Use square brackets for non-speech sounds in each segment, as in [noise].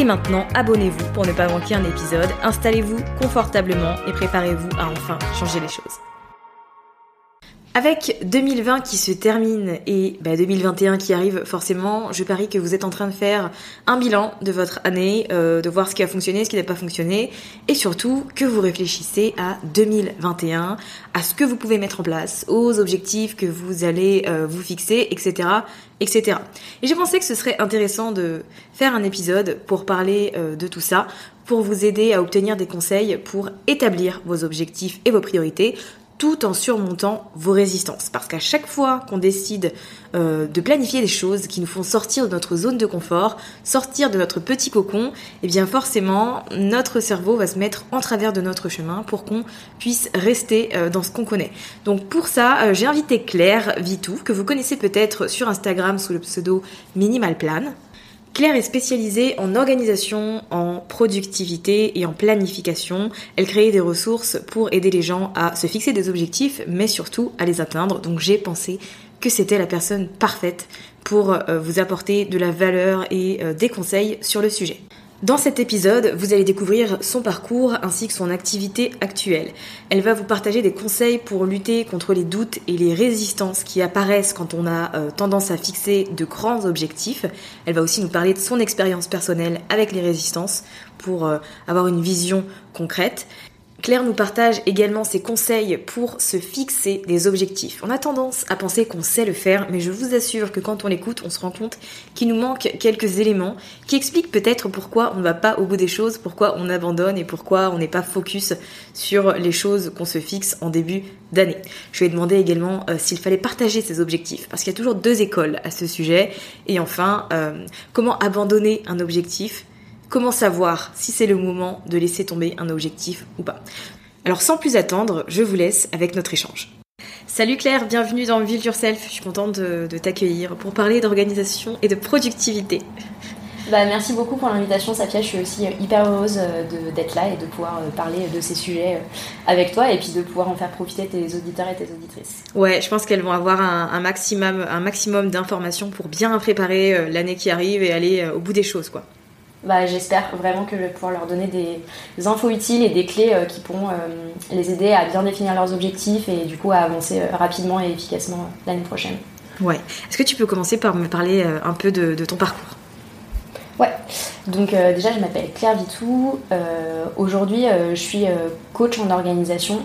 Et maintenant, abonnez-vous pour ne pas manquer un épisode, installez-vous confortablement et préparez-vous à enfin changer les choses. Avec 2020 qui se termine et bah, 2021 qui arrive, forcément, je parie que vous êtes en train de faire un bilan de votre année, euh, de voir ce qui a fonctionné, ce qui n'a pas fonctionné, et surtout que vous réfléchissez à 2021, à ce que vous pouvez mettre en place, aux objectifs que vous allez euh, vous fixer, etc., etc. Et j'ai pensé que ce serait intéressant de faire un épisode pour parler euh, de tout ça, pour vous aider à obtenir des conseils pour établir vos objectifs et vos priorités tout en surmontant vos résistances. Parce qu'à chaque fois qu'on décide euh, de planifier des choses qui nous font sortir de notre zone de confort, sortir de notre petit cocon, eh bien forcément, notre cerveau va se mettre en travers de notre chemin pour qu'on puisse rester euh, dans ce qu'on connaît. Donc pour ça, euh, j'ai invité Claire Vitou, que vous connaissez peut-être sur Instagram sous le pseudo Minimal Plan. Claire est spécialisée en organisation, en productivité et en planification. Elle crée des ressources pour aider les gens à se fixer des objectifs, mais surtout à les atteindre. Donc j'ai pensé que c'était la personne parfaite pour euh, vous apporter de la valeur et euh, des conseils sur le sujet. Dans cet épisode, vous allez découvrir son parcours ainsi que son activité actuelle. Elle va vous partager des conseils pour lutter contre les doutes et les résistances qui apparaissent quand on a euh, tendance à fixer de grands objectifs. Elle va aussi nous parler de son expérience personnelle avec les résistances pour euh, avoir une vision concrète. Claire nous partage également ses conseils pour se fixer des objectifs. On a tendance à penser qu'on sait le faire, mais je vous assure que quand on l'écoute, on se rend compte qu'il nous manque quelques éléments qui expliquent peut-être pourquoi on ne va pas au bout des choses, pourquoi on abandonne et pourquoi on n'est pas focus sur les choses qu'on se fixe en début d'année. Je lui ai demandé également euh, s'il fallait partager ses objectifs, parce qu'il y a toujours deux écoles à ce sujet. Et enfin, euh, comment abandonner un objectif Comment savoir si c'est le moment de laisser tomber un objectif ou pas? Alors sans plus attendre, je vous laisse avec notre échange. Salut Claire, bienvenue dans Build Yourself. Je suis contente de, de t'accueillir pour parler d'organisation et de productivité. Bah, merci beaucoup pour l'invitation, Safia. Je suis aussi euh, hyper heureuse euh, d'être là et de pouvoir euh, parler de ces sujets avec toi et puis de pouvoir en faire profiter tes auditeurs et tes auditrices. Ouais, je pense qu'elles vont avoir un, un maximum, un maximum d'informations pour bien préparer l'année qui arrive et aller au bout des choses, quoi. Bah, J'espère vraiment que je vais pouvoir leur donner des infos utiles et des clés euh, qui pourront euh, les aider à bien définir leurs objectifs et du coup à avancer euh, rapidement et efficacement l'année prochaine. Ouais. Est-ce que tu peux commencer par me parler un peu de, de ton parcours? Ouais, donc déjà je m'appelle Claire Vitou. Aujourd'hui je suis coach en organisation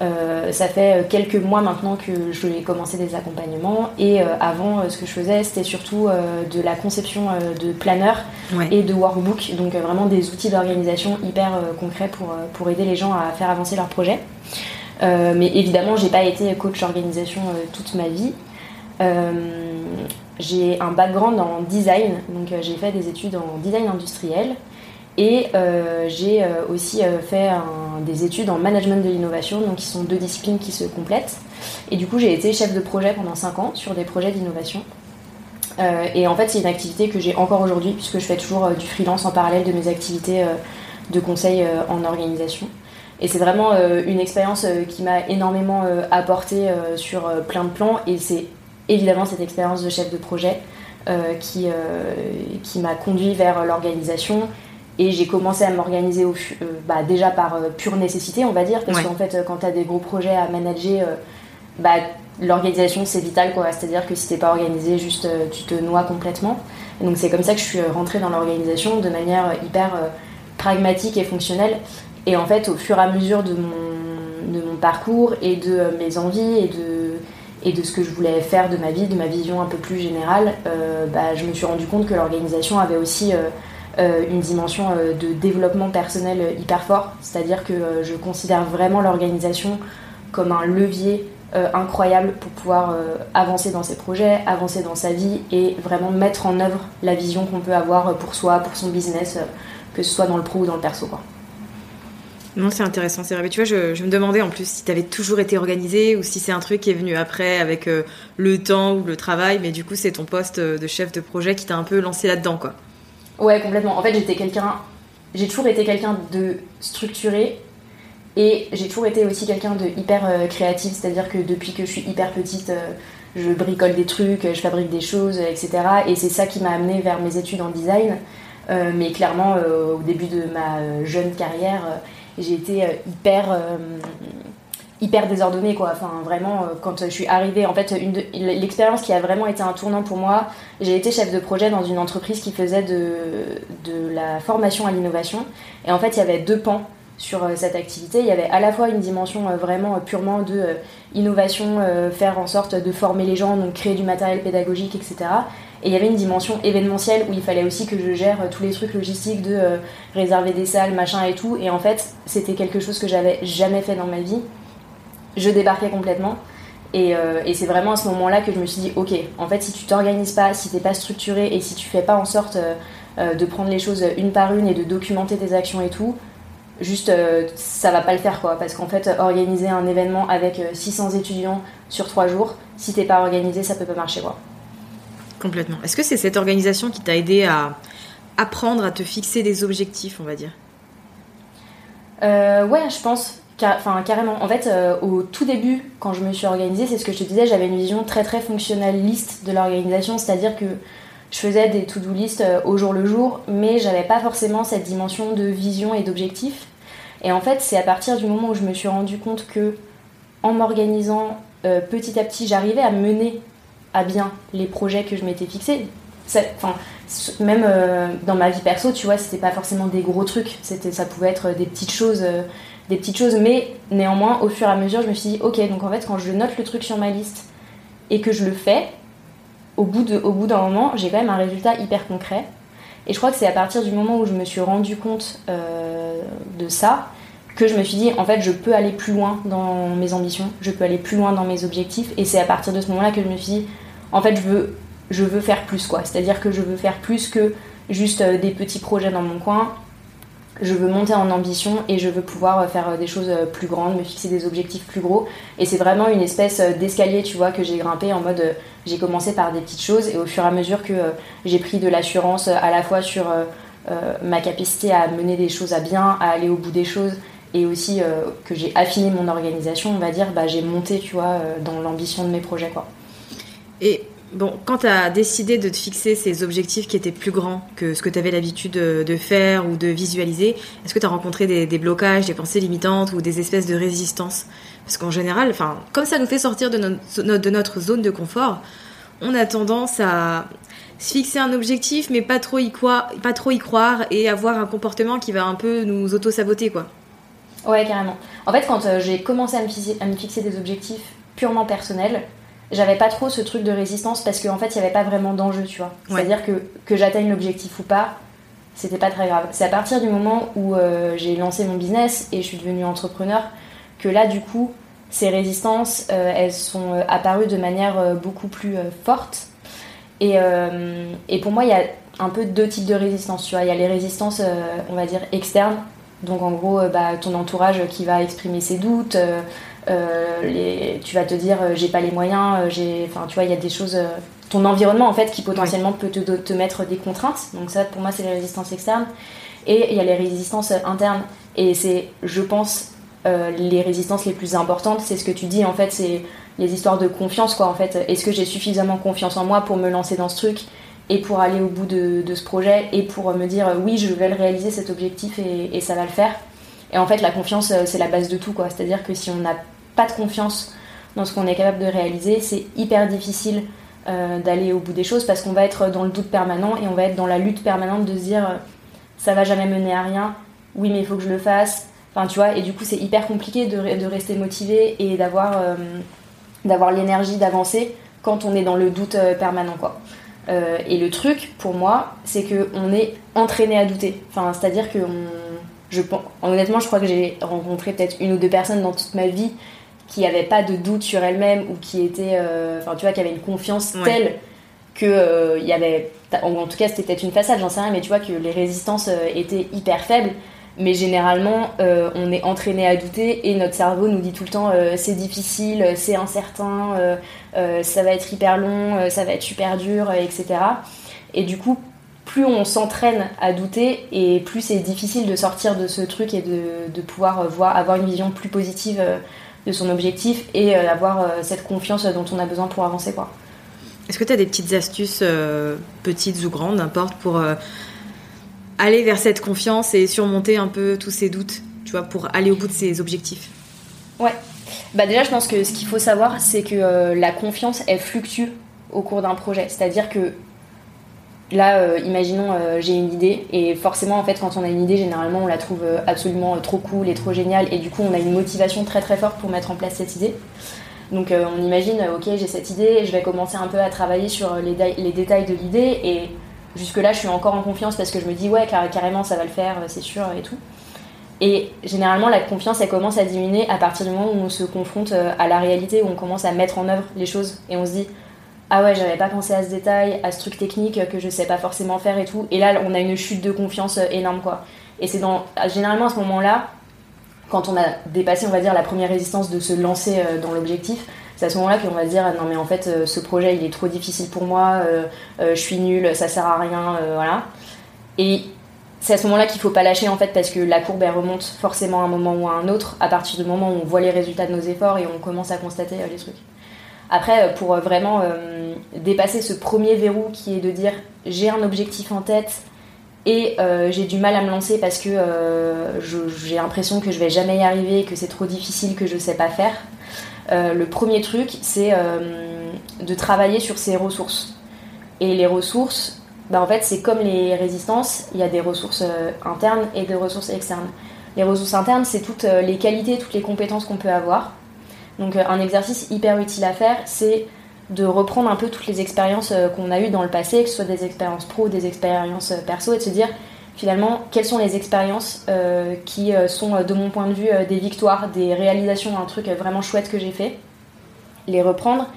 Euh, ça fait quelques mois maintenant que je vais commencer des accompagnements et avant ce que je faisais c'était surtout de la conception de planeurs et de workbook donc vraiment des outils d'organisation hyper concrets pour, pour aider les gens à faire avancer leurs projets. mais évidemment j'ai pas été coach organisation toute ma vie. j'ai un background en design, donc j'ai fait des études en design industriel et euh, j'ai euh, aussi euh, fait des études en management de l'innovation, donc qui sont deux disciplines qui se complètent. Et du coup, j'ai été chef de projet pendant 5 ans sur des projets d'innovation. et en fait, c'est une activité que j'ai encore aujourd'hui, puisque je fais toujours du freelance en parallèle de mes activités de conseil en organisation. Et c'est vraiment une expérience qui m'a énormément apporté sur plein de plans. Et c'est évidemment cette expérience de chef de projet qui, qui m'a conduit vers l'organisation et j'ai commencé à m'organiser euh, bah, déjà par euh, pure nécessité, on va dire, parce qu'en fait, quand tu as des gros projets à manager, euh, bah, l'organisation c'est vital, quoi. C'est-à-dire que si t'es pas organisé, juste tu te noies complètement. Et donc c'est comme ça que je suis rentrée dans l'organisation de manière hyper pragmatique et fonctionnelle. Et en fait, au fur et à mesure de mon, de mon parcours et de mes envies et de, et de ce que je voulais faire de ma vie, de ma vision un peu plus générale, bah, je me suis rendu compte que l'organisation avait aussi euh, une dimension euh, de développement personnel hyper fort, c'est-à-dire que euh, je considère vraiment l'organisation comme un levier incroyable pour pouvoir avancer dans ses projets, avancer dans sa vie et vraiment mettre en œuvre la vision qu'on peut avoir pour soi, pour son business, que ce soit dans le pro ou dans le perso. Quoi. Non, c'est intéressant, c'est vrai. tu vois, je, me demandais en plus si tu avais toujours été organisé ou si c'est un truc qui est venu après avec le temps ou le travail, mais du coup, c'est ton poste de chef de projet qui t'a un peu lancé là-dedans, quoi. Ouais, complètement. En fait, j'étais quelqu'un. J'ai toujours été quelqu'un de structuré et j'ai toujours été aussi quelqu'un de hyper euh, créatif, c'est-à-dire que depuis que je suis hyper petite, euh, je bricole des trucs, je fabrique des choses, etc. Et c'est ça qui m'a amené vers mes études en design. Euh, mais clairement, au début de ma jeune carrière, j'ai été hyper hyper désordonnée quoi. Enfin vraiment euh, quand je suis arrivée en fait l'expérience qui a vraiment été un tournant pour moi j'ai été chef de projet dans une entreprise qui faisait de, de la formation à l'innovation. Et en fait il y avait deux pans sur euh, cette activité. Il y avait à la fois une dimension euh, vraiment purement de innovation faire en sorte de former les gens donc créer du matériel pédagogique etc et il y avait une dimension événementielle où il fallait aussi que je gère tous les trucs logistiques de réserver des salles machin et tout. Et en fait c'était quelque chose que j'avais jamais fait dans ma vie je débarquais complètement. Euh, et, c'est vraiment à ce moment-là que je me suis dit, ok, en fait, si tu t'organises pas, si t'es pas structuré et si tu fais pas en sorte euh, euh, de prendre les choses une par une et de documenter tes actions et tout, juste ça va pas le faire quoi. Parce qu'en fait, organiser un événement avec 600 étudiants sur 3 jours, si t'es pas organisé, ça peut pas marcher quoi. Complètement. Est-ce que c'est cette organisation qui t'a aidé à apprendre à te fixer des objectifs, on va dire? Ouais, je pense. Enfin, carrément. En fait, euh, au tout début, quand je me suis organisée, c'est ce que je te disais, j'avais une vision très très fonctionnaliste de l'organisation, c'est-à-dire que je faisais des to-do list euh, au jour le jour, mais j'avais pas forcément cette dimension de vision et d'objectif. Et en fait, c'est à partir du moment où je me suis rendu compte que, en m'organisant euh, petit à petit, j'arrivais à mener à bien les projets que je m'étais fixés. Même dans ma vie perso, tu vois, c'était pas forcément des gros trucs. Ça pouvait être des petites choses des petites choses, mais néanmoins, au fur et à mesure, je me suis dit, ok, donc en fait, quand je note le truc sur ma liste et que je le fais, au bout, d'un moment, j'ai quand même un résultat hyper concret. Et je crois que c'est à partir du moment où je me suis rendu compte euh, de ça que je me suis dit, en fait, je peux aller plus loin dans mes ambitions, je peux aller plus loin dans mes objectifs. Et c'est à partir de ce moment-là que je me suis dit, en fait, je veux, je veux faire plus, quoi. C'est-à-dire que je veux faire plus que juste euh, des petits projets dans mon coin je veux monter en ambition et je veux pouvoir euh, faire euh, des choses euh, plus grandes, me fixer des objectifs plus gros. Et c'est vraiment une espèce d'escalier, tu vois, que j'ai grimpé en mode j'ai commencé par des petites choses et au fur et à mesure que j'ai pris de l'assurance à la fois sur ma capacité à mener des choses à bien, à aller au bout des choses et aussi que j'ai affiné mon organisation, on va dire, bah, j'ai monté, tu vois, dans l'ambition de mes projets, quoi. Bon, quand tu as décidé de te fixer ces objectifs qui étaient plus grands que ce que tu avais l'habitude de, faire ou de visualiser, est-ce que tu as rencontré des, blocages, des pensées limitantes ou des espèces de résistance Parce qu'en général, comme ça nous fait sortir de, notre zone de confort, on a tendance à se fixer un objectif mais pas trop y croire, pas trop y croire et avoir un comportement qui va un peu nous auto-saboter quoi. Ouais, carrément. En fait, quand euh, j'ai commencé à me fixer des objectifs purement personnels, j'avais pas trop ce truc de résistance parce qu'en fait, il n'y avait pas vraiment d'enjeu, tu vois. Ouais. C'est-à-dire que, que j'atteigne l'objectif ou pas, c'était pas très grave. C'est à partir du moment où euh, j'ai lancé mon business et je suis devenue entrepreneur que là, du coup, ces résistances, euh, elles sont euh, apparues de manière euh, beaucoup plus forte. Et, et pour moi, il y a un peu deux types de résistances, tu vois. Il y a les résistances, on va dire, externes. Donc en gros, bah, ton entourage qui va exprimer ses doutes, euh, les- tu vas te dire euh, j'ai pas les moyens, euh, j'ai, enfin tu vois, il y a des choses, ton environnement en fait qui potentiellement peut te, te mettre des contraintes. Donc ça, pour moi, c'est les résistances externes. Et il y a les résistances internes. Et c'est, je pense, euh, les résistances les plus importantes. C'est ce que tu dis en fait, c'est les histoires de confiance quoi. En fait, est-ce que j'ai suffisamment confiance en moi pour me lancer dans ce truc et pour aller au bout de, de ce projet et pour me dire oui, je vais le réaliser cet objectif et, et ça va le faire? Et en fait, la confiance, c'est la base de tout quoi. C'est-à-dire que si on n'a pas de confiance dans ce qu'on est capable de réaliser, c'est hyper difficile euh, d'aller au bout des choses parce qu'on va être dans le doute permanent et on va être dans la lutte permanente de se dire euh, ça va jamais mener à rien, oui mais il faut que je le fasse, enfin tu vois, et du coup c'est hyper compliqué de, de rester motivé et d'avoir euh, d'avoir l'énergie d'avancer quand on est dans le doute permanent quoi. Et le truc pour moi c'est que on est entraîné à douter, enfin c'est à dire que on, je, honnêtement je crois que j'ai rencontré peut-être une ou deux personnes dans toute ma vie qui n'avaient pas de doute sur elles-mêmes ou qui étaient, euh, enfin tu vois, qui avaient une confiance Ouais. telle que euh, il y avait, en, en tout cas c'était peut-être une façade, j'en sais rien, mais tu vois que les résistances euh, étaient hyper faibles. Mais généralement, euh, on est entraîné à douter et notre cerveau nous dit tout le temps euh, c'est difficile, c'est incertain, euh, euh, ça va être hyper long, euh, ça va être super dur, euh, etc. Et du coup, plus on s'entraîne à douter et plus c'est difficile de sortir de ce truc et de, de pouvoir euh, voir, avoir une vision plus positive euh, de son objectif et euh, avoir euh, cette confiance dont on a besoin pour avancer quoi. Est-ce que tu as des petites astuces, euh, petites ou grandes, n'importe, pour euh, aller vers cette confiance et surmonter un peu tous ces doutes, tu vois, pour aller au bout de ses objectifs? Ouais. Bah déjà, je pense que ce qu'il faut savoir, c'est que euh, la confiance, elle fluctue au cours d'un projet. C'est-à-dire que là, euh, imaginons, euh, j'ai une idée, et forcément, en fait, quand on a une idée, généralement, on la trouve euh, absolument trop cool et trop géniale, et du coup, on a une motivation très très forte pour mettre en place cette idée. Donc, on imagine, ok, j'ai cette idée, je vais commencer un peu à travailler sur les, détails de l'idée, et jusque-là, je suis encore en confiance parce que je me dis, ouais, car- carrément, ça va le faire, c'est sûr, et tout. Et généralement, la confiance, elle commence à diminuer à partir du moment où on se confronte à la réalité, où on commence à mettre en œuvre les choses et on se dit Ah ouais, j'avais pas pensé à ce détail, à ce truc technique que je sais pas forcément faire et tout. Et là, on a une chute de confiance euh, énorme, quoi. Et c'est dans, généralement à ce moment-là, quand on a dépassé, on va dire, la première résistance de se lancer euh, dans l'objectif, c'est à ce moment-là qu'on va se dire Ah non, mais en fait, euh, ce projet, il est trop difficile pour moi, je suis nulle, ça sert à rien, voilà. Et c'est à ce moment-là qu'il faut pas lâcher en fait parce que la courbe elle remonte forcément à un moment ou à un autre à partir du moment où on voit les résultats de nos efforts et on commence à constater les trucs. Après, euh, pour euh, vraiment euh, dépasser ce premier verrou qui est de dire j'ai un objectif en tête et j'ai du mal à me lancer parce que j'ai l'impression que je vais jamais y arriver, que c'est trop difficile, que je sais pas faire. Le premier truc, c'est de travailler sur ses ressources. Et les ressources, bah en fait, c'est comme les résistances, il y a des ressources internes et des ressources externes. Les ressources internes, c'est toutes les qualités, toutes les compétences qu'on peut avoir. Donc euh, un exercice hyper utile à faire, c'est de reprendre un peu toutes les expériences euh, qu'on a eues dans le passé, que ce soit des expériences pro des expériences euh, perso, et de se dire finalement quelles sont les expériences qui sont de mon point de vue des victoires, des réalisations, un truc vraiment chouette que j'ai fait, les reprendre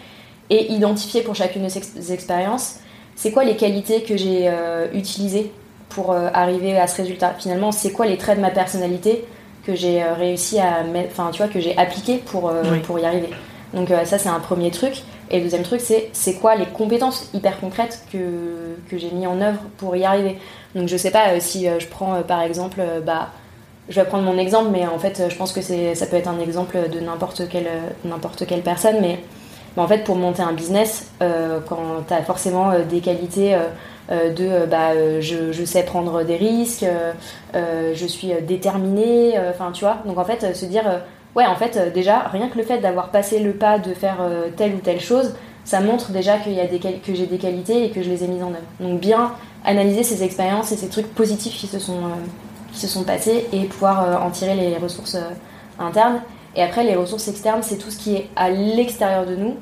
et identifier pour chacune de ces expériences c'est quoi les qualités que j'ai utilisées pour arriver à ce résultat. Finalement, c'est quoi les traits de ma personnalité que j'ai euh, réussi à mettre, enfin tu vois, que j'ai appliqué pour, euh, Oui. pour y arriver. Donc euh, ça c'est un premier truc. Et le deuxième truc c'est c'est quoi les compétences hyper concrètes que, que j'ai mis en œuvre pour y arriver? Donc je sais pas euh, si je prends par exemple, bah je vais prendre mon exemple, mais en fait je pense que c'est ça peut être un exemple de n'importe quelle n'importe quelle personne, mais mais en fait, pour monter un business, quand tu as forcément des qualités de euh, bah, euh, je, je sais prendre des risques, euh, euh, je suis euh, déterminée, euh, enfin tu vois. Donc en fait, euh, se dire, euh, ouais, en fait, euh, déjà, rien que le fait d'avoir passé le pas de faire euh, telle ou telle chose, ça montre déjà qu'il y a des que j'ai des qualités et que je les ai mises en œuvre. Donc bien analyser ces expériences et ces trucs positifs qui se sont, euh, qui se sont passées et pouvoir en tirer les ressources internes. Et après, les ressources externes, c'est tout ce qui est à l'extérieur de nous,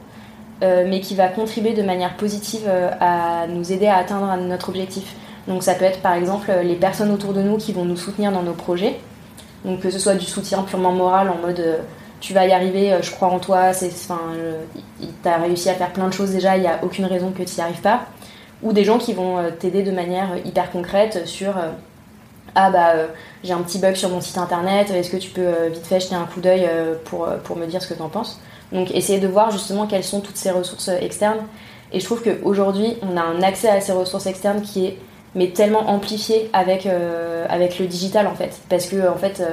mais qui va contribuer de manière positive à nous aider à atteindre notre objectif. Donc ça peut être par exemple les personnes autour de nous qui vont nous soutenir dans nos projets. Donc que ce soit du soutien purement moral en mode tu vas y arriver, je crois en toi, c'est, enfin, t'as réussi à faire plein de choses déjà, il n'y a aucune raison que tu n'y arrives pas ou des gens qui vont euh, t'aider de manière hyper concrète sur euh, ah bah euh, j'ai un petit bug sur mon site internet, est-ce que tu peux vite fait jeter un coup d'œil pour, pour me dire ce que tu en penses? Donc essayer de voir justement quelles sont toutes ces ressources externes. Et je trouve qu'aujourd'hui, on a un accès à ces ressources externes qui est mais tellement amplifié avec, avec le digital en fait. Parce que en fait,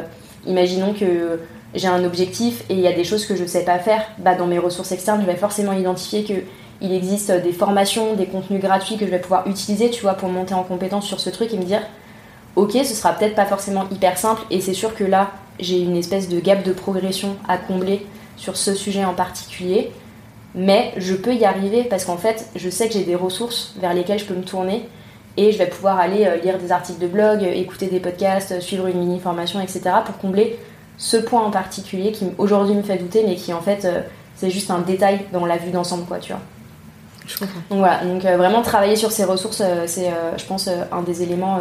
imaginons que j'ai un objectif et il y a des choses que je ne sais pas faire, bah, dans mes ressources externes, je vais forcément identifier que il existe des formations, des contenus gratuits que je vais pouvoir utiliser, tu vois, pour monter en compétence sur ce truc et me dire, ok, ce sera peut-être pas forcément hyper simple, et c'est sûr que là, j'ai une espèce de gap de progression à combler sur ce sujet en particulier, mais je peux y arriver parce qu'en fait, je sais que j'ai des ressources vers lesquelles je peux me tourner, et je vais pouvoir aller euh, lire des articles de blog, écouter des podcasts, suivre une mini formation, etc., pour combler ce point en particulier qui aujourd'hui me fait douter, mais qui en fait, euh, c'est juste un détail dans la vue d'ensemble, quoi, tu vois. Donc voilà, donc euh, vraiment travailler sur ces ressources, euh, c'est, euh, je pense, un des éléments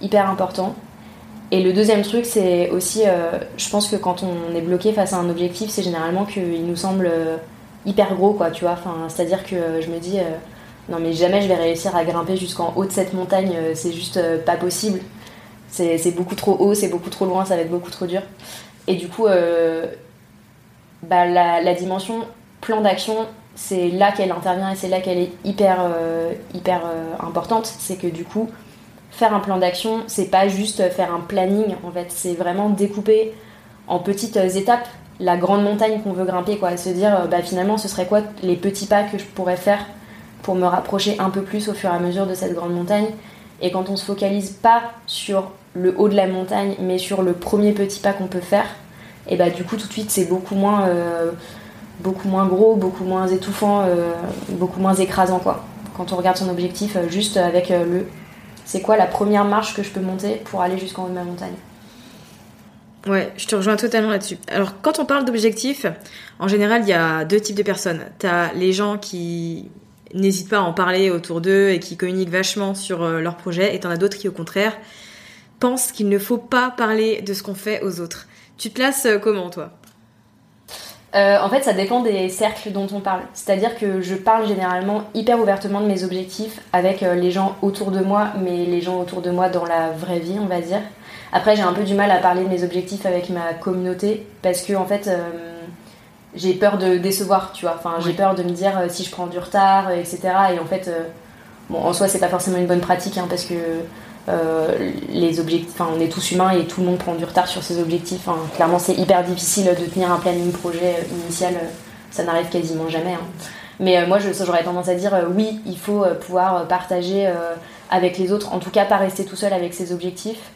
hyper importants. Et le deuxième truc, c'est aussi, je pense que quand on est bloqué face à un objectif, c'est généralement qu'il nous semble hyper gros, quoi, tu vois. Enfin, c'est-à-dire que je me dis, non mais jamais je vais réussir à grimper jusqu'en haut de cette montagne, c'est juste pas possible. C'est beaucoup trop haut, c'est beaucoup trop loin, ça va être beaucoup trop dur. Et du coup, bah, la, la, dimension plan d'action, c'est là qu'elle intervient et c'est là qu'elle est hyper, euh, hyper euh, importante. C'est que du coup, faire un plan d'action, c'est pas juste faire un planning en fait, c'est vraiment découper en petites étapes la grande montagne qu'on veut grimper, quoi. Se dire, euh, bah finalement, ce serait quoi les petits pas que je pourrais faire pour me rapprocher un peu plus au fur et à mesure de cette grande montagne. Et quand on se focalise pas sur le haut de la montagne, mais sur le premier petit pas qu'on peut faire, et bah du coup tout de suite c'est beaucoup moins beaucoup moins gros, beaucoup moins étouffant, euh, beaucoup moins écrasant quoi. Quand on regarde son objectif euh, juste avec euh, le c'est quoi la première marche que je peux monter pour aller jusqu'en haut de ma montagne. Ouais, je te rejoins totalement là-dessus. Alors, quand on parle d'objectifs, en général, il y a deux types de personnes. T'as les gens qui n'hésitent pas à en parler autour d'eux et qui communiquent vachement sur leur projet, et t'en as d'autres qui, au contraire, pensent qu'il ne faut pas parler de ce qu'on fait aux autres. Tu te places comment, toi? Euh, en fait, ça dépend des cercles dont on parle. C'est-à-dire que je parle généralement hyper ouvertement de mes objectifs avec euh, les gens autour de moi, mais les gens autour de moi dans la vraie vie, on va dire. Après, j'ai un peu du mal à parler de mes objectifs avec ma communauté parce que, en fait, euh, j'ai peur de décevoir, tu vois. Enfin, j'ai peur de me dire si je prends du retard, etc. Et en fait, bon, en soi, c'est pas forcément une bonne pratique hein, parce que les objectifs, on est tous humains et tout le monde prend du retard sur ses objectifs. clairement, c'est hyper difficile de tenir un planning projet initial, ça n'arrive quasiment jamais. Hein. Mais euh, moi, j'aurais tendance à dire euh, oui, il faut pouvoir partager avec les autres, en tout cas pas rester tout seul avec ses objectifs.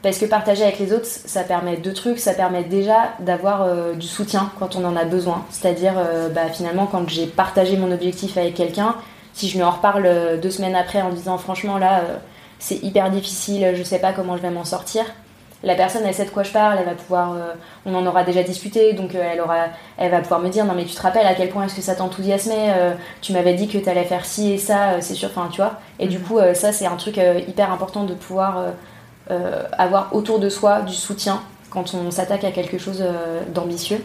Parce que partager avec les autres, ça permet deux trucs. Ça permet déjà d'avoir du soutien quand on en a besoin. C'est-à-dire, bah, finalement, quand j'ai partagé mon objectif avec quelqu'un, si je lui en reparle deux semaines après en disant franchement là, c'est hyper difficile, je sais pas comment je vais m'en sortir. La personne, elle sait de quoi je parle, elle va pouvoir, euh, on en aura déjà discuté, donc euh, elle, aura, elle va pouvoir me dire non mais tu te rappelles à quel point est-ce que ça t'enthousiasmait, euh, tu m'avais dit que tu allais faire ci et ça, c'est sûr, enfin tu vois. Et du mhm. coup, ça c'est un truc hyper important de pouvoir avoir autour de soi du soutien quand on s'attaque à quelque chose d'ambitieux.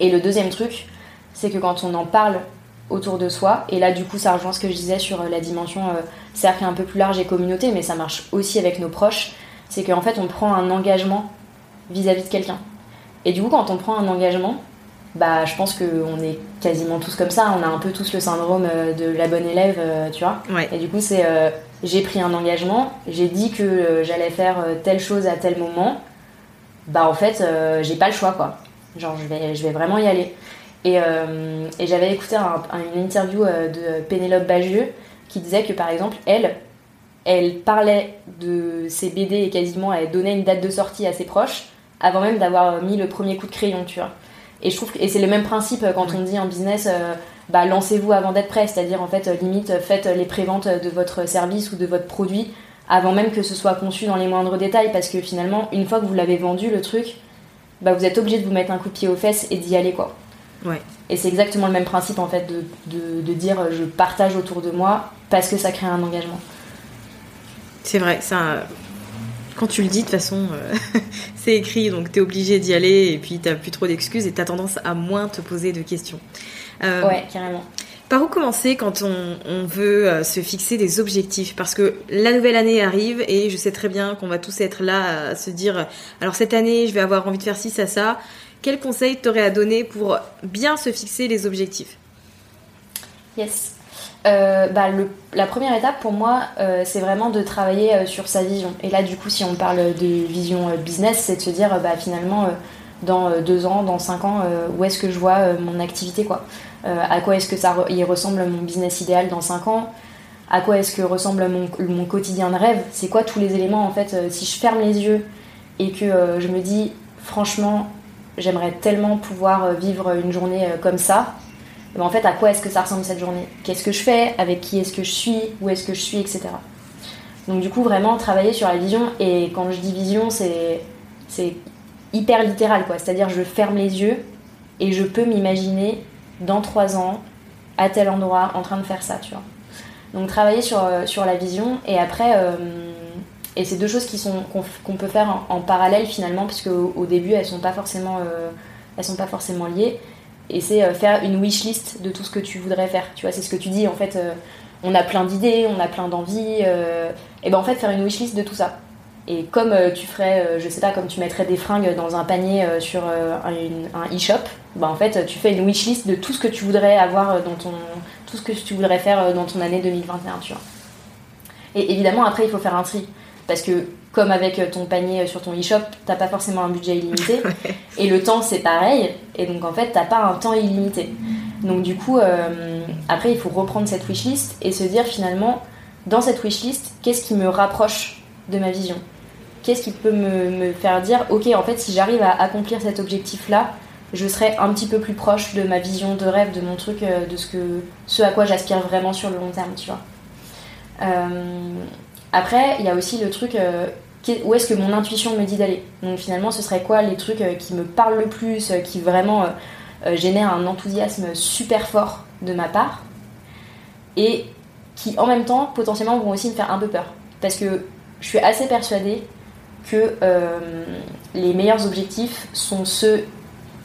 Et le deuxième truc, c'est que quand on en parle autour de soi. Et là, du coup, ça rejoint ce que je disais sur euh, la dimension euh, cercle un peu plus large et communauté, mais ça marche aussi avec nos proches. C'est qu'en fait, on prend un engagement vis-à-vis de quelqu'un. Et du coup, quand on prend un engagement, bah, je pense qu'on est quasiment tous comme ça. On a un peu tous le syndrome euh, de la bonne élève, tu vois. Et du coup, c'est j'ai pris un engagement, j'ai dit que j'allais faire telle chose à tel moment. Bah, en fait, j'ai pas le choix, quoi. Genre, je vais, je vais vraiment y aller. Euh, et, j'avais écouté une interview euh, de Pénélope Bagieux qui disait que par exemple, elle, elle parlait de ses BD et quasiment elle donnait une date de sortie à ses proches avant même d'avoir mis le premier coup de crayon, tu vois. Et je trouve et c'est le même principe quand on dit en business, euh, bah lancez-vous avant d'être prêt, c'est-à-dire en fait limite faites les préventes de votre service ou de votre produit avant même que ce soit conçu dans les moindres détails, parce que finalement, une fois que vous l'avez vendu, le truc, bah, vous êtes obligé de vous mettre un coup de pied aux fesses et d'y aller, quoi. Ouais. Et c'est exactement le même principe, en fait, de, de, de dire euh, je partage autour de moi parce que ça crée un engagement. C'est vrai, ça. Quand tu le dis, de toute façon, euh, [laughs] c'est écrit, donc t'es obligé d'y aller, et puis t'as plus trop d'excuses, et t'as tendance à moins te poser de questions. Euh, Ouais, carrément. Par où commencer quand on, on veut euh, se fixer des objectifs? Parce que la nouvelle année arrive et je sais très bien qu'on va tous être là à se dire alors cette année je vais avoir envie de faire ci, ça, ça. Quel conseil t'aurais à donner pour bien se fixer les objectifs? Yes. Euh, bah, la première étape pour moi, euh, c'est vraiment de travailler euh, sur sa vision. Et là, du coup, si on parle de vision business, c'est de se dire, bah, finalement, dans deux ans, dans cinq ans, où est-ce que je vois mon activité, quoi? À quoi est-ce que ça y ressemble mon business idéal dans cinq ans? À quoi est-ce que ressemble mon, mon quotidien de rêve? C'est quoi tous les éléments, en fait? Si je ferme les yeux et que je me dis, franchement, j'aimerais tellement pouvoir euh, vivre une journée euh, comme ça, eh ben, en fait, à quoi est-ce que ça ressemble cette journée? Qu'est-ce que je fais? Avec qui est-ce que je suis? Où est-ce que je suis? Etc. Donc du coup, vraiment travailler sur la vision. Et quand je dis vision, c'est c'est hyper littéral, quoi. C'est-à-dire, je ferme les yeux et je peux m'imaginer dans trois ans à tel endroit en train de faire ça, tu vois. Donc travailler sur, euh, sur la vision et après, et c'est deux choses qui sont qu'on peut faire en, parallèle finalement, puisque au, début elles sont pas forcément euh, elles sont pas forcément liées. Et c'est euh, faire une wish list de tout ce que tu voudrais faire. Tu vois, c'est ce que tu dis en fait. euh, on a plein d'idées, on a plein d'envies. et ben en fait faire une wish list de tout ça. Et comme tu ferais, je sais pas, comme tu mettrais des fringues dans un panier sur un, e-shop, bah en fait tu fais une wishlist de tout ce que tu voudrais avoir dans ton, tout ce que tu voudrais faire dans ton année 2021, tu vois. Et évidemment après il faut faire un tri parce que comme avec euh, ton panier euh, sur ton e-shop, t'as pas forcément un budget illimité [laughs] et le temps c'est pareil et donc en fait t'as pas un temps illimité. Donc du coup euh, après il faut reprendre cette wishlist et se dire finalement dans cette wishlist qu'est-ce qui me rapproche de ma vision? Qu'est-ce qui peut me, me faire dire, ok, en fait, si j'arrive à accomplir cet objectif-là, je serai un petit peu plus proche de ma vision de rêve, de mon truc, de ce, que, ce à quoi j'aspire vraiment sur le long terme, tu vois? Euh, après, il y a aussi le truc, euh, où est-ce que mon intuition me dit d'aller? Donc finalement, ce serait quoi les trucs euh, qui me parlent le plus, euh, qui vraiment génèrent un enthousiasme super fort de ma part, et qui en même temps, potentiellement, vont aussi me faire un peu peur? Parce que je suis assez persuadée que les meilleurs objectifs sont ceux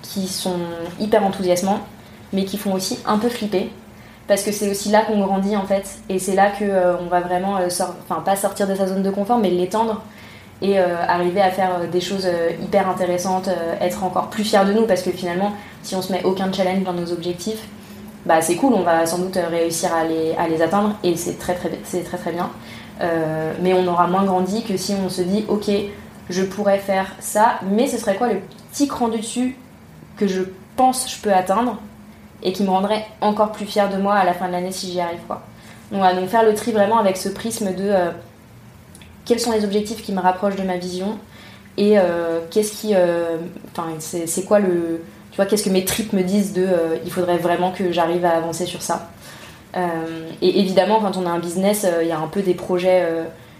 qui sont hyper enthousiasmants, mais qui font aussi un peu flipper. Parce que c'est aussi là qu'on grandit en fait, et c'est là qu'on va vraiment, euh, enfin pas sortir de sa zone de confort, mais l'étendre et euh, arriver à faire euh, des choses euh, hyper intéressantes, euh, être encore plus fiers de nous, parce que finalement, si on se met aucun challenge dans nos objectifs, bah c'est cool, on va sans doute réussir à les, atteindre, et c'est très très, c'est très très bien. Euh, mais on aura moins grandi que si on se dit ok je pourrais faire ça mais ce serait quoi le petit cran dessus que je pense je peux atteindre? Et qui me rendrait encore plus fière de moi à la fin de l'année si j'y arrive quoi donc, faire le tri vraiment avec ce prisme de euh, quels sont les objectifs qui me rapprochent de ma vision et euh, qu'est-ce qui euh, enfin c'est quoi le tu vois qu'est-ce que mes tripes me disent de il faudrait vraiment que j'arrive à avancer sur ça et évidemment, quand on a un business, il y a un peu des projets,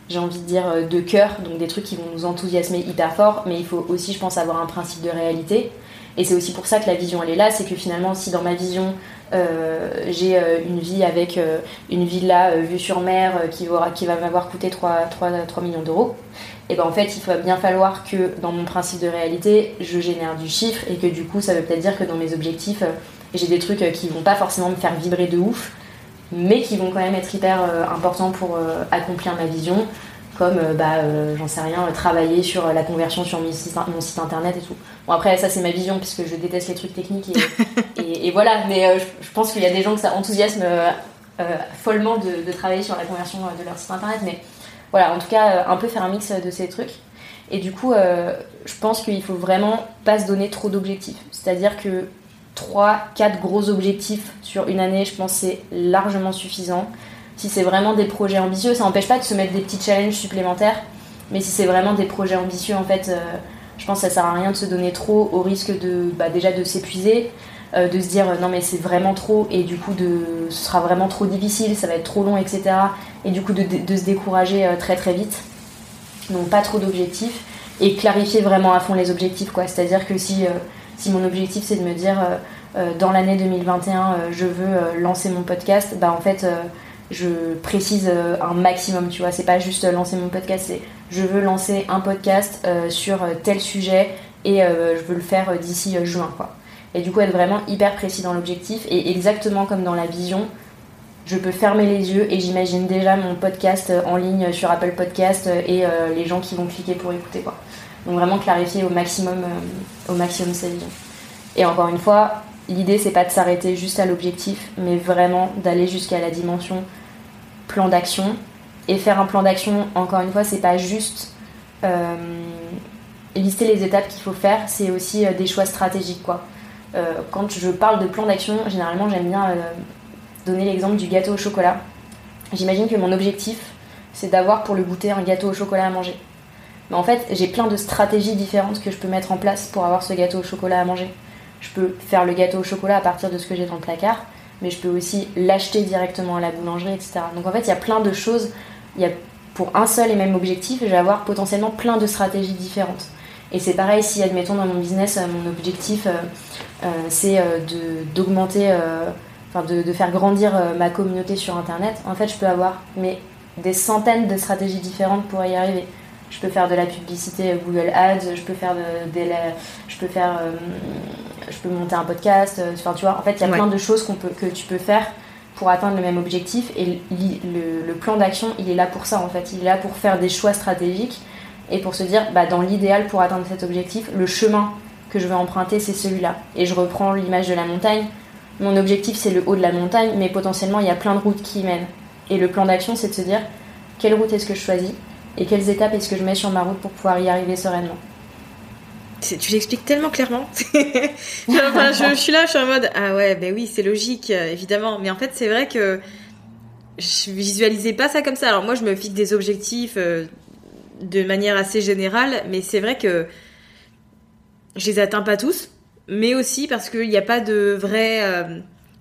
j'ai envie de dire, de cœur, donc des trucs qui vont nous enthousiasmer hyper fort, mais il faut aussi, je pense, avoir un principe de réalité. Et c'est aussi pour ça que la vision, elle est là, c'est que finalement, si dans ma vision, euh, j'ai euh, une vie avec euh, une villa vue sur mer qui, va, qui va m'avoir coûté 3, 3, 3 millions d'euros, et ben en fait, il va bien falloir que dans mon principe de réalité, je génère du chiffre, et que du coup, ça veut peut-être dire que dans mes objectifs, j'ai des trucs qui vont pas forcément me faire vibrer de ouf, mais qui vont quand même être hyper importants pour accomplir ma vision, comme, euh, bah, euh, j'en sais rien, travailler sur la conversion sur mon site, mon site internet et tout. Bon, après, ça, c'est ma vision, puisque je déteste les trucs techniques, et, [laughs] et- et voilà, mais euh, je, je pense qu'il y a des gens que ça enthousiasme euh, follement de, de travailler sur la conversion de leur site internet, mais voilà, en tout cas, un peu faire un mix de ces trucs. Et du coup, je pense qu'il faut vraiment pas se donner trop d'objectifs. C'est-à-dire que 3, 4 gros objectifs sur une année, je pense que c'est largement suffisant. Si c'est vraiment des projets ambitieux, ça n'empêche pas de se mettre des petits challenges supplémentaires, mais si c'est vraiment des projets ambitieux, en fait, euh, je pense que ça sert à rien de se donner trop au risque de bah, déjà de s'épuiser, euh, de se dire euh, non mais c'est vraiment trop et du coup de, ce sera vraiment trop difficile, ça va être trop long, etc. et du coup de, se décourager très très vite. Donc pas trop d'objectifs et clarifier vraiment à fond les objectifs quoi. C'est-à-dire que si, si mon objectif c'est de me dire dans l'année 2021 je veux lancer mon podcast, bah en fait je précise un maximum, tu vois. C'est pas juste lancer mon podcast, c'est je veux lancer un podcast sur tel sujet et je veux le faire d'ici juin, quoi. Et du coup, être vraiment hyper précis dans l'objectif. Et exactement comme dans la vision, je peux fermer les yeux et j'imagine déjà mon podcast en ligne sur Apple Podcast et euh, les gens qui vont cliquer pour écouter. Quoi. Donc vraiment clarifier au maximum, euh, au maximum sa vision. Et encore une fois, l'idée c'est pas de s'arrêter juste à l'objectif, mais vraiment d'aller jusqu'à la dimension plan d'action. Et faire un plan d'action, encore une fois, c'est pas juste euh, lister les étapes qu'il faut faire, c'est aussi des choix stratégiques quoi. Euh, quand je parle de plan d'action, généralement j'aime bien euh, donner l'exemple du gâteau au chocolat. J'imagine que mon objectif, c'est d'avoir pour le goûter un gâteau au chocolat à manger. Mais en fait, j'ai plein de stratégies différentes que je peux mettre en place pour avoir ce gâteau au chocolat à manger. Je peux faire le gâteau au chocolat à partir de ce que j'ai dans le placard, mais je peux aussi l'acheter directement à la boulangerie, etc. Donc en fait, il y a plein de choses. Il y a, pour un seul et même objectif, je vais avoir potentiellement plein de stratégies différentes. Et c'est pareil si, admettons, dans mon business, euh, mon objectif, euh, euh, c'est d'augmenter, enfin de, de, faire grandir ma communauté sur Internet. En fait, je peux avoir mais, des centaines de stratégies différentes pour y arriver. Je peux faire de la publicité Google Ads, je peux faire de, je peux faire, je peux monter un podcast. Enfin, tu vois, en fait, il y a plein de choses qu'on peut, que tu peux faire pour atteindre le même objectif. Et le, le plan d'action, il est là pour ça, en fait. Il est là pour faire des choix stratégiques et pour se dire, bah, dans l'idéal pour atteindre cet objectif, le chemin que je vais emprunter, c'est celui-là. Et je reprends l'image de la montagne. Mon objectif, c'est le haut de la montagne, mais potentiellement, il y a plein de routes qui y mènent. Et le plan d'action, c'est de se dire, quelle route est-ce que je choisis et quelles étapes est-ce que je mets sur ma route pour pouvoir y arriver sereinement? Tu l'expliques tellement clairement. [laughs] je, [laughs] suis là, je suis en mode ah ouais, ben oui, c'est logique, évidemment. Mais en fait, c'est vrai que je visualisais pas ça comme ça. Alors moi, je me fixe des objectifs euh, de manière assez générale, mais c'est vrai que je les atteins pas tous, mais aussi parce qu'il n'y a pas de vrai euh,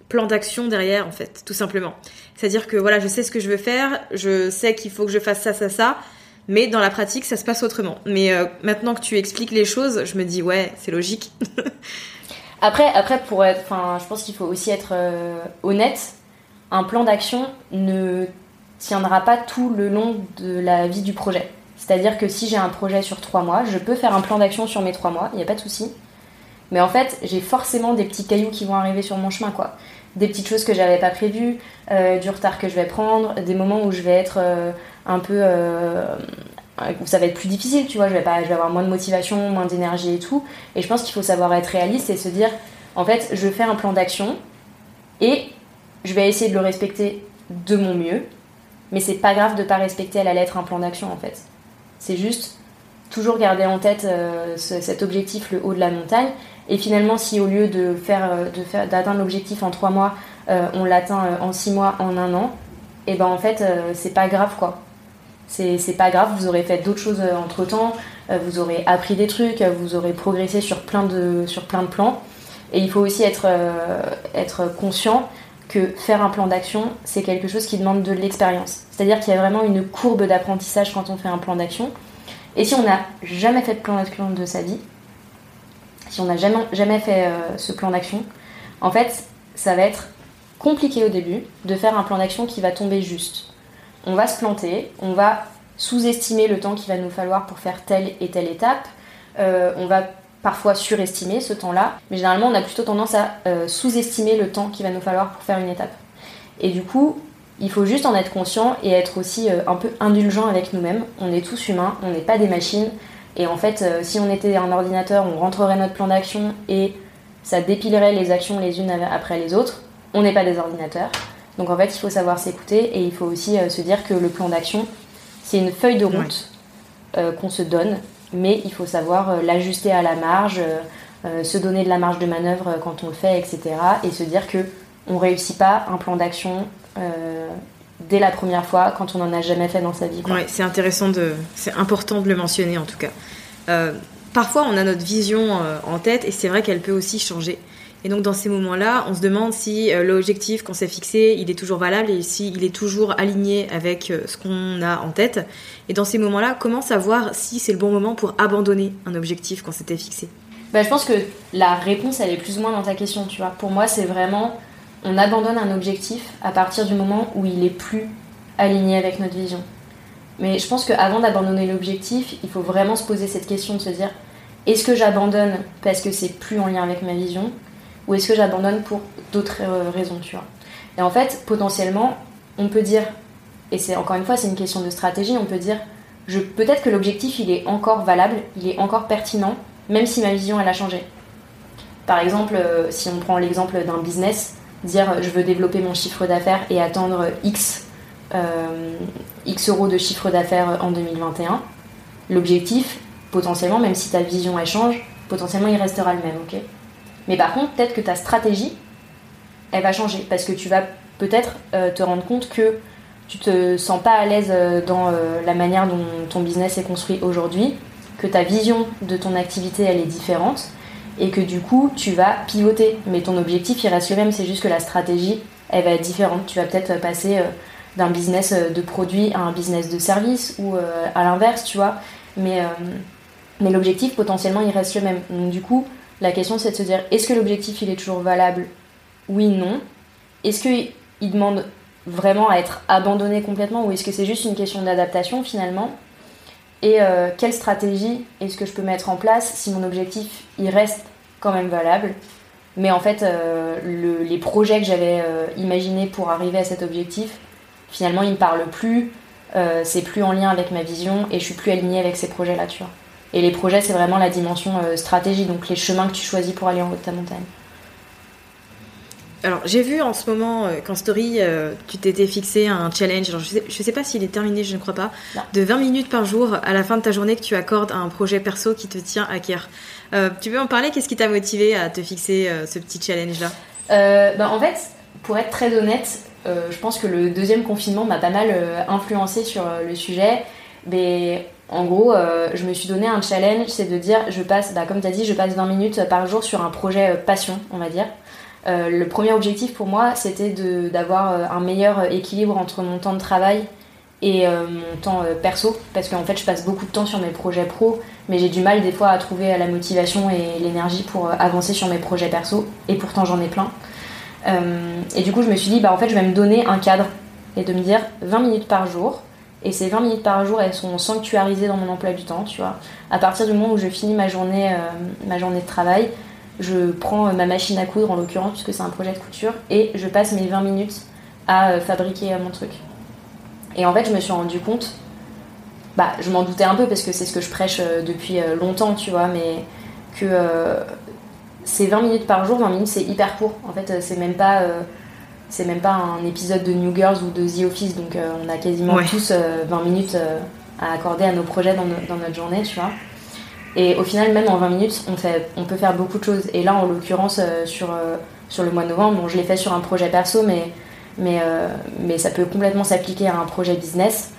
plan d'action derrière, en fait, tout simplement. C'est-à-dire que voilà, je sais ce que je veux faire, je sais qu'il faut que je fasse ça, ça, ça, mais dans la pratique, ça se passe autrement. Mais euh, maintenant que tu expliques les choses, je me dis, ouais, c'est logique. [laughs] après, après, pour être, enfin, je pense qu'il faut aussi être euh, honnête. Un plan d'action ne tiendra pas tout le long de la vie du projet. C'est-à-dire que si j'ai un projet sur trois mois, je peux faire un plan d'action sur mes trois mois, il n'y a pas de souci. Mais en fait, j'ai forcément des petits cailloux qui vont arriver sur mon chemin, quoi. Des petites choses que j'avais pas prévues, euh, du retard que je vais prendre, des moments où je vais être euh, un peu. Euh, où ça va être plus difficile, tu vois, je vais, pas, je vais avoir moins de motivation, moins d'énergie et tout. Et je pense qu'il faut savoir être réaliste et se dire, en fait, je fais un plan d'action et je vais essayer de le respecter de mon mieux, mais c'est pas grave de pas respecter à la lettre un plan d'action, en fait. C'est juste toujours garder en tête euh, cet objectif, le haut de la montagne. Et finalement, si au lieu de faire, euh, d'atteindre l'objectif en trois mois, euh, on l'atteint en six mois, en un an, et ben en fait, c'est pas grave quoi. C'est, pas grave, vous aurez fait d'autres choses entre temps, vous aurez appris des trucs, vous aurez progressé sur plein de, sur plein de plans. Et il faut aussi être, être conscient que faire un plan d'action, c'est quelque chose qui demande de l'expérience. C'est-à-dire qu'il y a vraiment une courbe d'apprentissage quand on fait un plan d'action. Et si on n'a jamais fait de plan d'action de sa vie, si on n'a jamais, jamais fait euh, ce plan d'action, en fait, ça va être compliqué au début de faire un plan d'action qui va tomber juste. On va se planter, on va sous-estimer le temps qu'il va nous falloir pour faire telle et telle étape, euh, on va parfois surestimer ce temps-là, mais généralement on a plutôt tendance à euh, sous-estimer le temps qu'il va nous falloir pour faire une étape. Et du coup, il faut juste en être conscient et être aussi euh, un peu indulgent avec nous-mêmes. On est tous humains, on n'est pas des machines. Et en fait, euh, si on était un ordinateur, on rentrerait notre plan d'action et ça dépilerait les actions les unes après les autres. On n'est pas des ordinateurs. Donc en fait, il faut savoir s'écouter et il faut aussi se dire que le plan d'action, c'est une feuille de route qu'on se donne mais il faut savoir euh, l'ajuster à la marge, euh, euh, se donner de la marge de manœuvre quand on le fait, etc. Et se dire que on réussit pas un plan d'action dès la première fois quand on n'en a jamais fait dans sa vie. Oui, c'est intéressant de, c'est important de le mentionner en tout cas. parfois, on a notre vision en tête et c'est vrai qu'elle peut aussi changer. Et donc dans ces moments-là, on se demande si euh, l'objectif qu'on s'est fixé, il est toujours valable et s'il est toujours aligné avec euh, ce qu'on a en tête. Et dans ces moments-là, comment savoir si c'est le bon moment pour abandonner un objectif qu'on s'était fixé? Bah, Je pense que la réponse, elle est plus ou moins dans ta question, tu vois. Pour moi, c'est vraiment, on abandonne un objectif à partir du moment où il est plus aligné avec notre vision. Mais je pense qu'avant d'abandonner l'objectif, il faut vraiment se poser cette question de se dire est-ce que j'abandonne parce que c'est plus en lien avec ma vision ou est-ce que j'abandonne pour d'autres euh, raisons, tu vois Et en fait, potentiellement, on peut dire, et c'est encore une fois, c'est une question de stratégie, on peut dire peut-être que l'objectif il est encore valable, il est encore pertinent, même si ma vision elle a changé. Par exemple, euh, si on prend l'exemple d'un business, dire je veux développer mon chiffre d'affaires et attendre X euh, euros de chiffre d'affaires en 2021, l'objectif, potentiellement, même si ta vision elle change, potentiellement il restera le même, ok? Mais par contre, peut-être que ta stratégie, elle va changer parce que tu vas peut-être euh, te rendre compte que tu te sens pas à l'aise euh, dans la manière dont ton business est construit aujourd'hui, que ta vision de ton activité elle est différente et que du coup tu vas pivoter. Mais ton objectif il reste le même, c'est juste que la stratégie elle va être différente. Tu vas peut-être passer d'un business euh, de produit à un business de service ou euh, à l'inverse, tu vois. Mais, euh, mais l'objectif, potentiellement, il reste le même. Donc, du coup, la question, c'est de se dire est-ce que l'objectif, il est toujours valable? Oui, non. Est-ce qu'il demande vraiment à être abandonné complètement ou est-ce que c'est juste une question d'adaptation finalement? Et quelle stratégie est-ce que je peux mettre en place si mon objectif, il reste quand même valable? Mais en fait, les projets que j'avais imaginés pour arriver à cet objectif, finalement il me parle plus, euh, c'est plus en lien avec ma vision et je suis plus alignée avec ces projets-là, tu vois. Et les projets, c'est vraiment la dimension euh, stratégie, donc les chemins que tu choisis pour aller en haut de ta montagne. Alors, j'ai vu en ce moment euh, qu'en story, tu t'étais fixé un challenge. Alors, je sais, sais pas s'il est terminé, je ne crois pas. De 20 minutes par jour à la fin de ta journée que tu accordes à un projet perso qui te tient à cœur. tu peux en parler? Qu'est-ce qui t'a motivé à te fixer ce petit challenge-là? Ben, En fait, pour être très honnête, euh, je pense que le deuxième confinement m'a pas mal euh, influencé sur euh, le sujet. Mais en gros, je me suis donné un challenge, c'est de dire, je passe, bah, comme tu as dit, je passe 20 minutes par jour sur un projet passion, on va dire. Le premier objectif pour moi, c'était d'avoir un meilleur équilibre entre mon temps de travail et mon temps perso, parce qu'en fait, je passe beaucoup de temps sur mes projets pro, mais j'ai du mal des fois à trouver la motivation et l'énergie pour avancer sur mes projets perso, et pourtant j'en ai plein. Euh, et du coup, je me suis dit, bah en fait, je vais me donner un cadre et de me dire 20 minutes par jour. Et ces 20 minutes par jour, elles sont sanctuarisées dans mon emploi du temps, tu vois. À partir du moment où je finis euh, ma journée de travail, je prends euh, ma machine à coudre en l'occurrence, puisque c'est un projet de couture, et je passe mes 20 minutes à fabriquer mon truc. Et en fait, je me suis rendu compte, bah, je m'en doutais un peu parce que c'est ce que je prêche depuis longtemps, tu vois, mais que c'est 20 minutes par jour, 20 minutes c'est hyper court. En fait, c'est même pas euh, c'est même pas un épisode de New Girls ou de The Office, donc euh, on a quasiment tous 20 euh, minutes à accorder à nos projets dans, notre journée, tu vois. Et au final, même en 20 minutes, on, fait, on peut faire beaucoup de choses. Et là, en l'occurrence, sur, sur le mois de novembre, bon, je l'ai fait sur un projet perso, mais, mais, mais ça peut complètement s'appliquer à un projet business.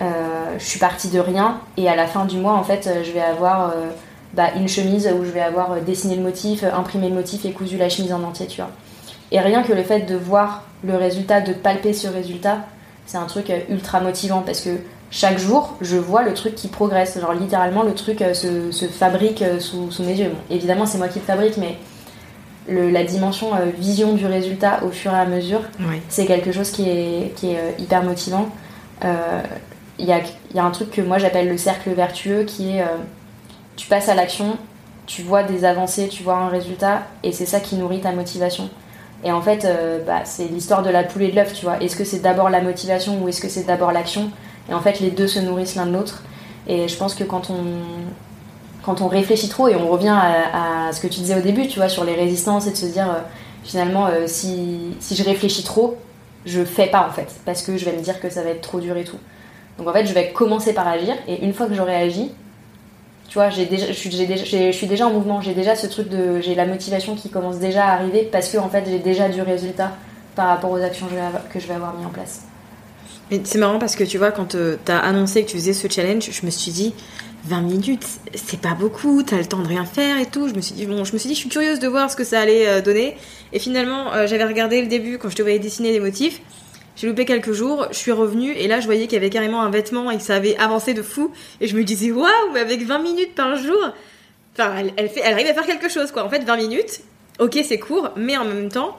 je suis partie de rien, et à la fin du mois, en fait, je vais avoir bah, une chemise où je vais avoir euh, dessiné le motif, euh, imprimé le motif et cousu la chemise en entier, tu vois. Et rien que le fait de voir le résultat, de palper ce résultat, c'est un truc euh, ultra motivant parce que chaque jour, je vois le truc qui progresse. Genre littéralement, le truc se, fabrique sous, mes yeux. évidemment, c'est moi qui le fabrique, mais la dimension vision du résultat au fur et à mesure, c'est quelque chose qui est, qui est hyper motivant. Il y, a, y, a, un truc que moi j'appelle le cercle vertueux qui est tu passes à l'action, tu vois des avancées, tu vois un résultat, et c'est ça qui nourrit ta motivation. Et en fait, euh, bah, c'est l'histoire de la poule et de l'œuf, tu vois. Est-ce que c'est d'abord la motivation ou est-ce que c'est d'abord l'action? Et en fait, les deux se nourrissent l'un de l'autre. Et je pense que quand on, réfléchit trop, et on revient à, ce que tu disais au début, tu vois, sur les résistances, et de se dire, euh, finalement, euh, si, je réfléchis trop, je fais pas en fait, parce que je vais me dire que ça va être trop dur et tout. Donc en fait, je vais commencer par agir, et une fois que j'aurai agi, tu vois, déjà, je, suis, déjà, je suis déjà en mouvement, j'ai déjà ce truc de. J'ai la motivation qui commence déjà à arriver parce que en fait j'ai déjà du résultat par rapport aux actions que je vais avoir, mis en place. Mais c'est marrant parce que tu vois, quand euh, t'as annoncé que tu faisais ce challenge, je me suis dit, 20 minutes, c'est pas beaucoup, t'as le temps de rien faire et tout. Je me suis dit, bon, je me suis dit, je suis curieuse de voir ce que ça allait euh, donner. Et finalement, euh, j'avais regardé le début quand je te voyais dessiner les motifs. J'ai loupé quelques jours, je suis revenue et là je voyais qu'il y avait carrément un vêtement et que ça avait avancé de fou. Et je me disais, waouh, mais avec 20 minutes par jour, enfin, elle, elle, fait, elle arrive à faire quelque chose quoi. En fait, 20 minutes, ok, c'est court, mais en même temps,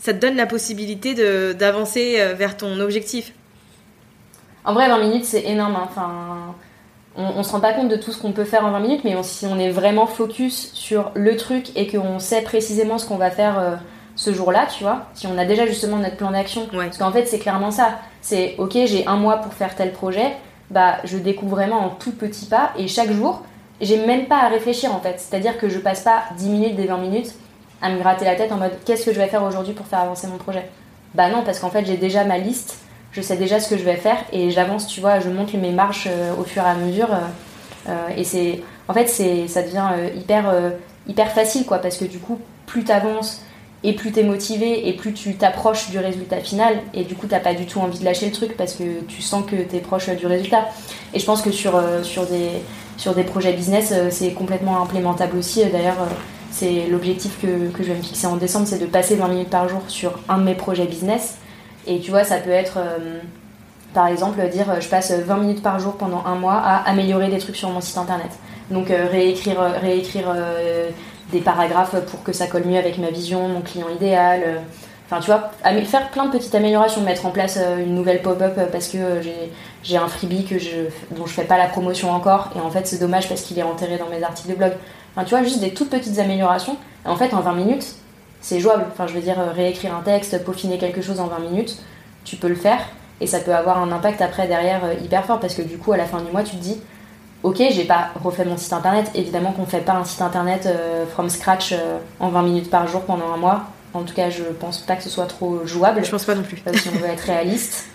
ça te donne la possibilité d'avancer vers ton objectif. En vrai, 20 minutes, c'est énorme. hein. Enfin, on, on se rend pas compte de tout ce qu'on peut faire en 20 minutes, mais on- si on est vraiment focus sur le truc et qu'on sait précisément ce qu'on va faire euh, ce jour-là, tu vois, si on a déjà justement notre plan d'action, Ouais. parce qu'en fait, c'est clairement ça. C'est ok, j'ai un mois pour faire tel projet, bah, je découvre vraiment en tout petits pas et chaque jour, j'ai même pas à réfléchir en fait. C'est-à-dire que je passe pas 10 minutes des 20 minutes à me gratter la tête en mode qu'est-ce que je vais faire aujourd'hui pour faire avancer mon projet? Bah non, parce qu'en fait, j'ai déjà ma liste, je sais déjà ce que je vais faire et j'avance, tu vois, je monte mes marches euh, au fur et à mesure. euh, euh, et c'est, en fait, c'est, ça devient hyper, hyper facile quoi, parce que du coup, plus t'avances et plus t'es motivé et plus tu t'approches du résultat final et du coup t'as pas du tout envie de lâcher le truc parce que tu sens que t'es proche du résultat et je pense que sur, sur, des, sur des projets business c'est complètement implémentable aussi d'ailleurs c'est l'objectif que, que je vais me fixer en décembre c'est de passer 20 minutes par jour sur un de mes projets business et tu vois ça peut être euh, par exemple dire euh, je passe 20 minutes par jour pendant un mois à améliorer des trucs sur mon site internet donc euh, réécrire, réécrire des paragraphes pour que ça colle mieux avec ma vision, mon client idéal. Enfin, tu vois, faire plein de petites améliorations, mettre en place une nouvelle pop-up parce que j'ai- un freebie que je, dont fais pas la promotion encore et en fait c'est dommage parce qu'il est enterré dans mes articles de blog. Enfin, tu vois, juste des toutes petites améliorations. Et en fait, en 20 minutes, c'est jouable. Enfin, je veux dire, euh, réécrire un texte, peaufiner quelque chose en 20 minutes, tu peux le faire et ça peut avoir un impact après derrière euh, hyper fort parce que du coup, à la fin du mois, tu te dis Ok, j'ai pas refait mon site internet. Évidemment qu'on fait pas un site internet euh, from scratch euh, en 20 minutes par jour pendant un mois. En tout cas, je pense pas que ce soit trop jouable. Je pense pas non plus. si on veut être réaliste.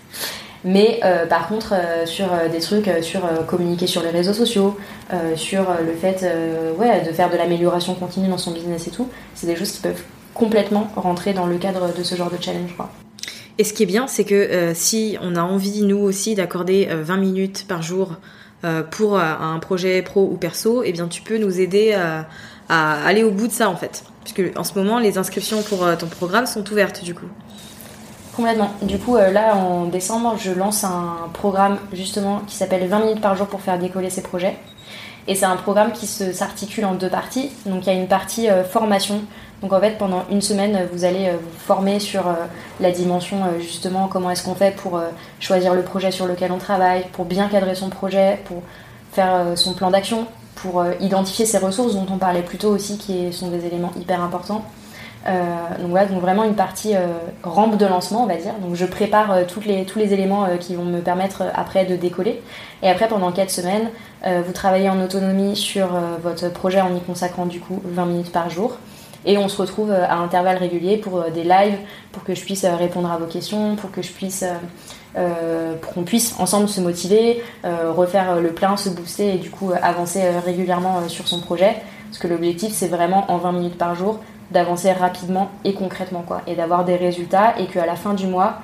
Mais euh, par contre, euh, sur euh, des trucs, sur communiquer sur les réseaux sociaux, sur le fait ouais, de faire de l'amélioration continue dans son business et tout, c'est des choses qui peuvent complètement rentrer dans le cadre de ce genre de challenge. Quoi. Et ce qui est bien, c'est que euh, si on a envie, nous aussi, d'accorder euh, 20 minutes par jour euh, pour euh, un projet pro ou perso, eh bien, tu peux nous aider à, aller au bout de ça, en fait. Puisque en ce moment, les inscriptions pour ton programme sont ouvertes, du coup. Complètement. Du coup, là, en décembre, je lance un programme justement qui s'appelle 20 minutes par jour pour faire décoller ses projets. Et c'est un programme qui s'articule en deux parties. Donc il y a une partie euh, formation. Donc en fait, pendant une semaine, vous allez euh, vous former sur euh, la dimension justement comment est-ce qu'on fait pour choisir le projet sur lequel on travaille, pour bien cadrer son projet, pour faire son plan d'action, pour identifier ses ressources dont on parlait plus tôt aussi, qui sont des éléments hyper importants. Euh, donc voilà, donc vraiment une partie euh, rampe de lancement, on va dire. Donc je prépare euh, toutes les, tous les éléments qui vont me permettre après de décoller. Et après, pendant 4 semaines, vous travaillez en autonomie sur votre projet en y consacrant du coup 20 minutes par jour. Et on se retrouve à intervalles réguliers pour des lives, pour que je puisse répondre à vos questions, pour que je puisse, pour qu'on puisse ensemble se motiver, refaire le plein, se booster et du coup avancer régulièrement sur son projet. Parce que l'objectif, c'est vraiment en 20 minutes par jour d'avancer rapidement et concrètement quoi, et d'avoir des résultats et qu'à la fin du mois,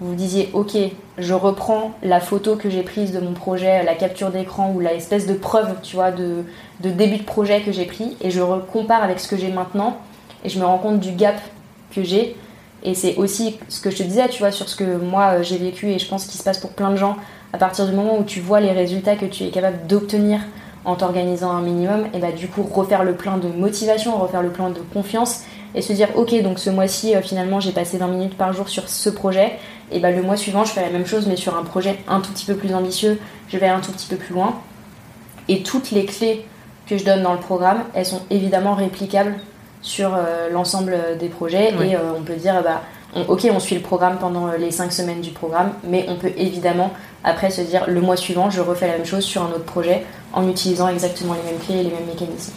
vous disiez ok, je reprends la photo que j'ai prise de mon projet, la capture d'écran ou la espèce de preuve, tu vois, de, de début de projet que j'ai pris et je compare avec ce que j'ai maintenant et je me rends compte du gap que j'ai. Et c'est aussi ce que je te disais, tu vois, sur ce que moi euh, j'ai vécu et je pense qu'il se passe pour plein de gens. À partir du moment où tu vois les résultats que tu es capable d'obtenir en t'organisant un minimum, et bah du coup refaire le plein de motivation, refaire le plein de confiance et se dire ok donc ce mois-ci euh, finalement j'ai passé 20 minutes par jour sur ce projet et bah le mois suivant je fais la même chose mais sur un projet un tout petit peu plus ambitieux, je vais un tout petit peu plus loin et toutes les clés que je donne dans le programme elles sont évidemment réplicables sur euh, l'ensemble des projets Oui. et euh, on peut dire bah on- ok on suit le programme pendant euh, les 5 semaines du programme mais on peut évidemment après se dire le mois suivant je refais la même chose sur un autre projet en utilisant exactement les mêmes clés et les mêmes mécanismes.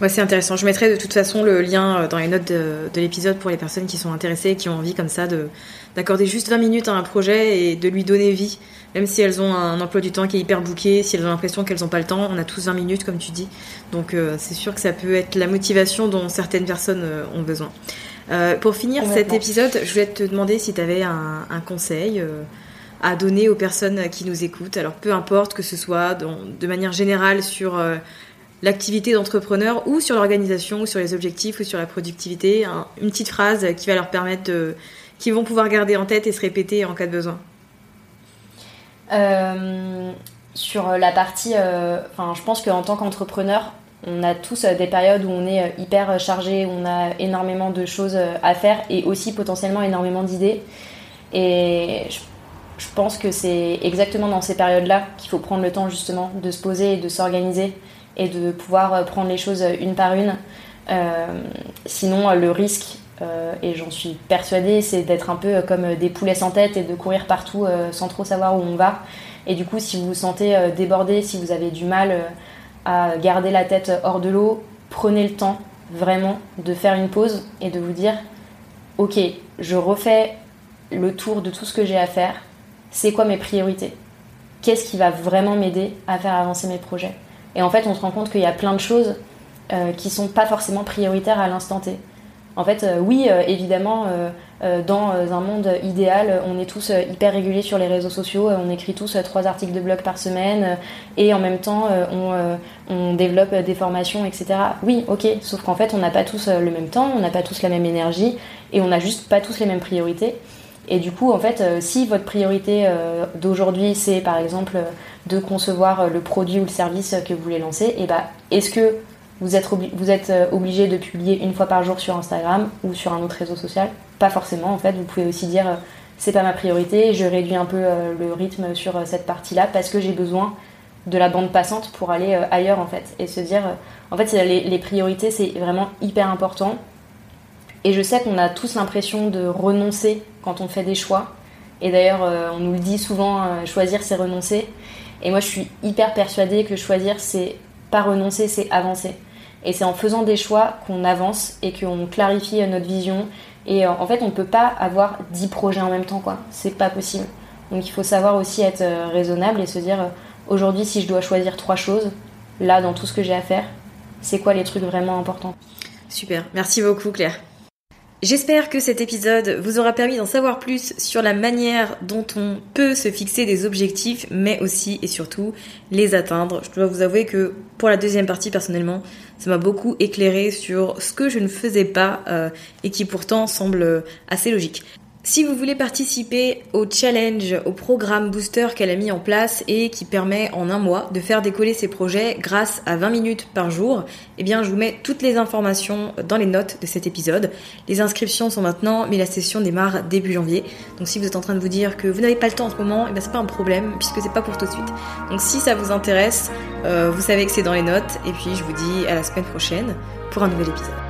Ouais, c'est intéressant. Je mettrai de toute façon le lien euh, dans les notes de, de l'épisode pour les personnes qui sont intéressées et qui ont envie comme ça de d'accorder juste 20 minutes à un projet et de lui donner vie. Même si elles ont un emploi du temps qui est hyper bouqué, si elles ont l'impression qu'elles n'ont pas le temps, on a tous 20 minutes comme tu dis. Donc euh, c'est sûr que ça peut être la motivation dont certaines personnes ont besoin. Euh, pour finir cet épisode, je voulais te demander si tu avais un, un conseil, euh, à donner aux personnes qui nous écoutent. Alors peu importe que ce soit de manière générale sur euh, l'activité d'entrepreneur ou sur l'organisation ou sur les objectifs ou sur la productivité, une petite phrase qui va leur permettre de, qui vont pouvoir garder en tête et se répéter en cas de besoin. Sur la partie, enfin, je pense qu'en tant qu'entrepreneur, on a tous des périodes où on est hyper chargé, où on a énormément de choses à faire et aussi potentiellement énormément d'idées. Et je pense que c'est exactement dans ces périodes-là qu'il faut prendre le temps justement de se poser et de s'organiser et de pouvoir euh, prendre les choses euh, une par une. Euh, sinon, le risque, et j'en suis persuadée, c'est d'être un peu comme des poulets sans tête et de courir partout sans trop savoir où on va. Et du coup, si vous vous sentez débordé, si vous avez du mal à garder la tête hors de l'eau, prenez le temps vraiment de faire une pause et de vous dire, ok, je refais le tour de tout ce que j'ai à faire. C'est quoi mes priorités? Qu'est-ce qui va vraiment m'aider à faire avancer mes projets? Et en fait, on se rend compte qu'il y a plein de choses euh, qui sont pas forcément prioritaires à l'instant T. En fait, euh, oui, euh, évidemment, dans un monde idéal, on est tous hyper réguliers sur les réseaux sociaux, on écrit tous trois articles de blog par semaine, et en même temps, on, développe des formations, etc. Oui, ok, sauf qu'en fait, on n'a pas tous le même temps, on n'a pas tous la même énergie, et on n'a juste pas tous les mêmes priorités. Et du coup, en fait, euh, si votre priorité euh, d'aujourd'hui, c'est par exemple de concevoir euh, le produit ou le service que vous voulez lancer, eh ben, est-ce que vous êtes, vous êtes obligé de publier une fois par jour sur Instagram ou sur un autre réseau social Pas forcément, en fait. Vous pouvez aussi dire c'est pas ma priorité, je réduis un peu le rythme sur cette partie-là parce que j'ai besoin de la bande passante pour aller ailleurs, en fait. Et se dire, en fait, les, les priorités, c'est vraiment hyper important. Et je sais qu'on a tous l'impression de renoncer quand on fait des choix. Et d'ailleurs, euh, on nous le dit souvent, euh, choisir c'est renoncer. Et moi, je suis hyper persuadée que choisir c'est pas renoncer, c'est avancer. Et c'est en faisant des choix qu'on avance et qu'on clarifie notre vision. Et euh, en fait, on ne peut pas avoir 10 projets en même temps, quoi. C'est pas possible. Donc il faut savoir aussi être raisonnable et se dire aujourd'hui, si je dois choisir trois choses, là, dans tout ce que j'ai à faire, c'est quoi les trucs vraiment importants? Super, merci beaucoup Claire. J'espère que cet épisode vous aura permis d'en savoir plus sur la manière dont on peut se fixer des objectifs, mais aussi et surtout les atteindre. Je dois vous avouer que pour la deuxième partie, personnellement, ça m'a beaucoup éclairé sur ce que je ne faisais pas euh, et qui pourtant semble assez logique. Si vous voulez participer au challenge, au programme booster qu'elle a mis en place et qui permet en un mois de faire décoller ses projets grâce à 20 minutes par jour, eh bien je vous mets toutes les informations dans les notes de cet épisode. Les inscriptions sont maintenant, mais la session démarre début janvier. Donc si vous êtes en train de vous dire que vous n'avez pas le temps en ce moment, eh bien c'est pas un problème puisque c'est pas pour tout de suite. Donc si ça vous intéresse, euh, vous savez que c'est dans les notes et puis je vous dis à la semaine prochaine pour un nouvel épisode.